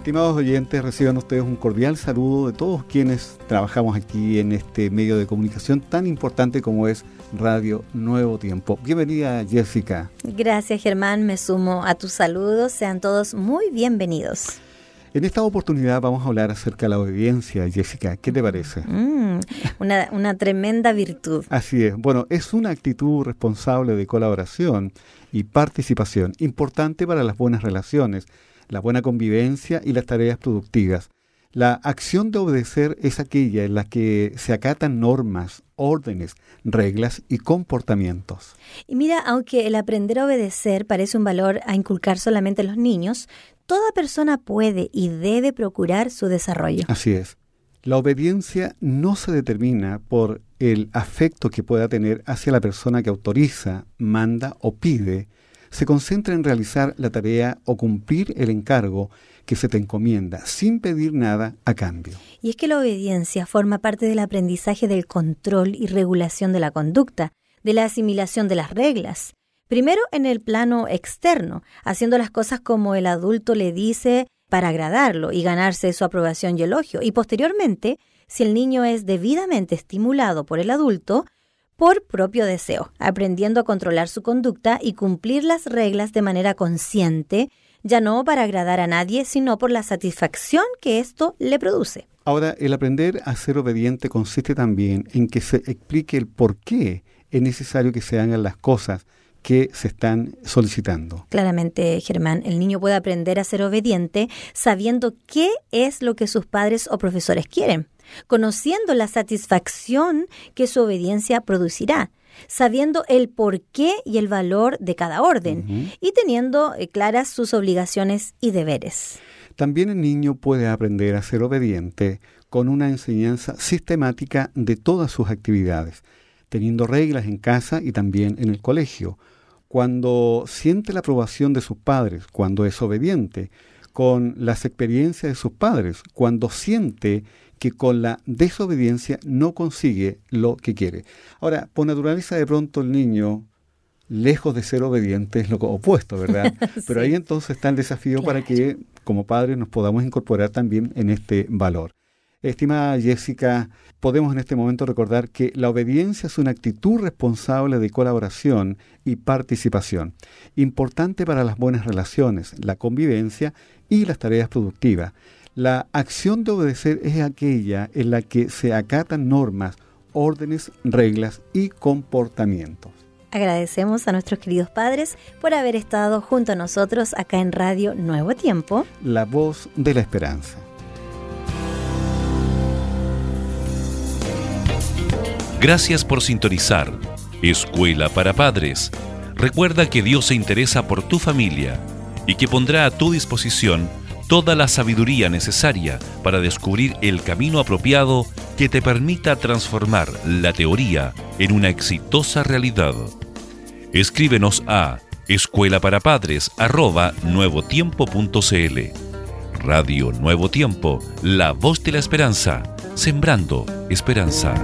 Estimados oyentes, reciban ustedes un cordial saludo de todos quienes trabajamos aquí en este medio de comunicación tan importante como es Radio Nuevo Tiempo. Bienvenida Jessica. Gracias Germán, me sumo a tus saludos, sean todos muy bienvenidos. En esta oportunidad vamos a hablar acerca de la obediencia, Jessica. ¿Qué te parece? Mm, una, una tremenda virtud. Así es. Bueno, es una actitud responsable de colaboración y participación, importante para las buenas relaciones la buena convivencia y las tareas productivas. La acción de obedecer es aquella en la que se acatan normas, órdenes, reglas y comportamientos. Y mira, aunque el aprender a obedecer parece un valor a inculcar solamente a los niños, toda persona puede y debe procurar su desarrollo. Así es. La obediencia no se determina por el afecto que pueda tener hacia la persona que autoriza, manda o pide, se concentra en realizar la tarea o cumplir el encargo que se te encomienda sin pedir nada a cambio. Y es que la obediencia forma parte del aprendizaje del control y regulación de la conducta, de la asimilación de las reglas. Primero en el plano externo, haciendo las cosas como el adulto le dice para agradarlo y ganarse su aprobación y elogio. Y posteriormente, si el niño es debidamente estimulado por el adulto, por propio deseo, aprendiendo a controlar su conducta y cumplir las reglas de manera consciente, ya no para agradar a nadie, sino por la satisfacción que esto le produce. Ahora, el aprender a ser obediente consiste también en que se explique el por qué es necesario que se hagan las cosas que se están solicitando. Claramente, Germán, el niño puede aprender a ser obediente sabiendo qué es lo que sus padres o profesores quieren conociendo la satisfacción que su obediencia producirá, sabiendo el porqué y el valor de cada orden y teniendo eh, claras sus obligaciones y deberes. También el niño puede aprender a ser obediente con una enseñanza sistemática de todas sus actividades, teniendo reglas en casa y también en el colegio. Cuando siente la aprobación de sus padres, cuando es obediente, con las experiencias de sus padres, cuando siente que con la desobediencia no consigue lo que quiere. Ahora, por naturaleza de pronto el niño, lejos de ser obediente, es lo opuesto, ¿verdad? Pero ahí entonces está el desafío para que como padres nos podamos incorporar también en este valor. Estimada Jessica, podemos en este momento recordar que la obediencia es una actitud responsable de colaboración y participación, importante para las buenas relaciones, la convivencia y las tareas productivas. La acción de obedecer es aquella en la que se acatan normas, órdenes, reglas y comportamientos. Agradecemos a nuestros queridos padres por haber estado junto a nosotros acá en Radio Nuevo Tiempo. La voz de la esperanza. Gracias por sintonizar. Escuela para Padres. Recuerda que Dios se interesa por tu familia y que pondrá a tu disposición toda la sabiduría necesaria para descubrir el camino apropiado que te permita transformar la teoría en una exitosa realidad. Escríbenos a escuela para padres nuevotiempo.cl. Radio Nuevo Tiempo, la voz de la esperanza, sembrando esperanza.